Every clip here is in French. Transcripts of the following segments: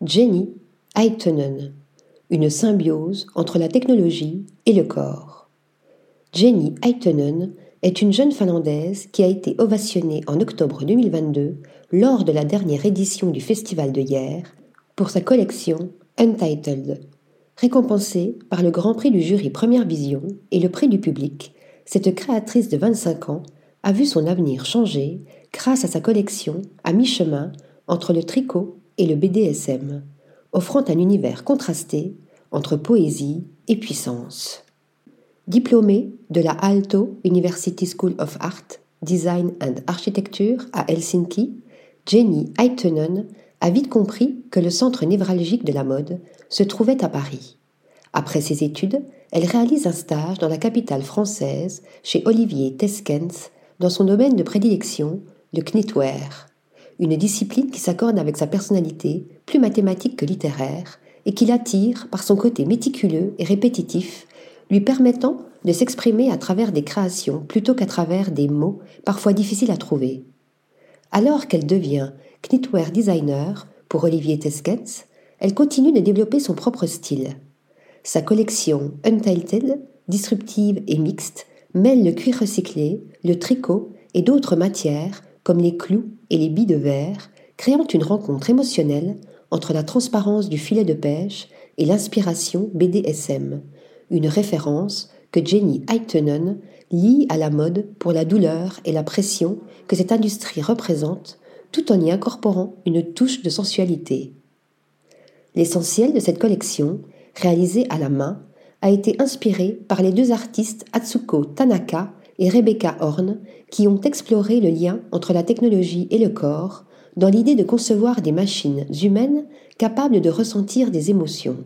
Jenny Aitonen, une symbiose entre la technologie et le corps. Jenny Aitonen est une jeune Finlandaise qui a été ovationnée en octobre 2022 lors de la dernière édition du Festival de hier pour sa collection Untitled. Récompensée par le Grand Prix du jury Première Vision et le prix du public, cette créatrice de 25 ans a vu son avenir changer grâce à sa collection à mi-chemin entre le tricot et le BDSM, offrant un univers contrasté entre poésie et puissance. Diplômée de la Aalto University School of Art, Design and Architecture à Helsinki, Jenny Aitonen a vite compris que le centre névralgique de la mode se trouvait à Paris. Après ses études, elle réalise un stage dans la capitale française chez Olivier Teskens dans son domaine de prédilection, le knitwear, une discipline qui s'accorde avec sa personnalité, plus mathématique que littéraire, et qui l'attire par son côté méticuleux et répétitif lui permettant de s'exprimer à travers des créations plutôt qu'à travers des mots parfois difficiles à trouver. Alors qu'elle devient knitwear designer pour Olivier Teskens, elle continue de développer son propre style. Sa collection Untitled, disruptive et mixte, mêle le cuir recyclé, le tricot et d'autres matières comme les clous et les billes de verre, créant une rencontre émotionnelle entre la transparence du filet de pêche et l'inspiration BDSM, une référence que Jenny Aitonen lie à la mode pour la douleur et la pression que cette industrie représente, tout en y incorporant une touche de sensualité. L'essentiel de cette collection, réalisée à la main, a été inspiré par les deux artistes Atsuko Tanaka et Rebecca Horn qui ont exploré le lien entre la technologie et le corps dans l'idée de concevoir des machines humaines capables de ressentir des émotions.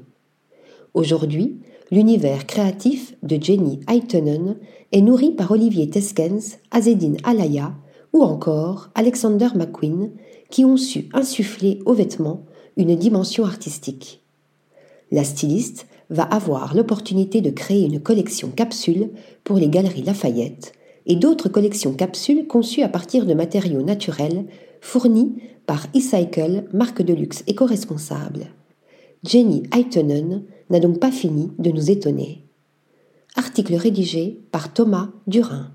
Aujourd'hui, l'univers créatif de Jenny Aitonen est nourri par Olivier Teskens, Azedine Alaya ou encore Alexander McQueen qui ont su insuffler aux vêtements une dimension artistique. La styliste va avoir l'opportunité de créer une collection capsule pour les galeries Lafayette et d'autres collections capsules conçues à partir de matériaux naturels fournis par eCycle, marque de luxe éco-responsable. Jenny Aitonen n'a donc pas fini de nous étonner. Article rédigé par Thomas Durin.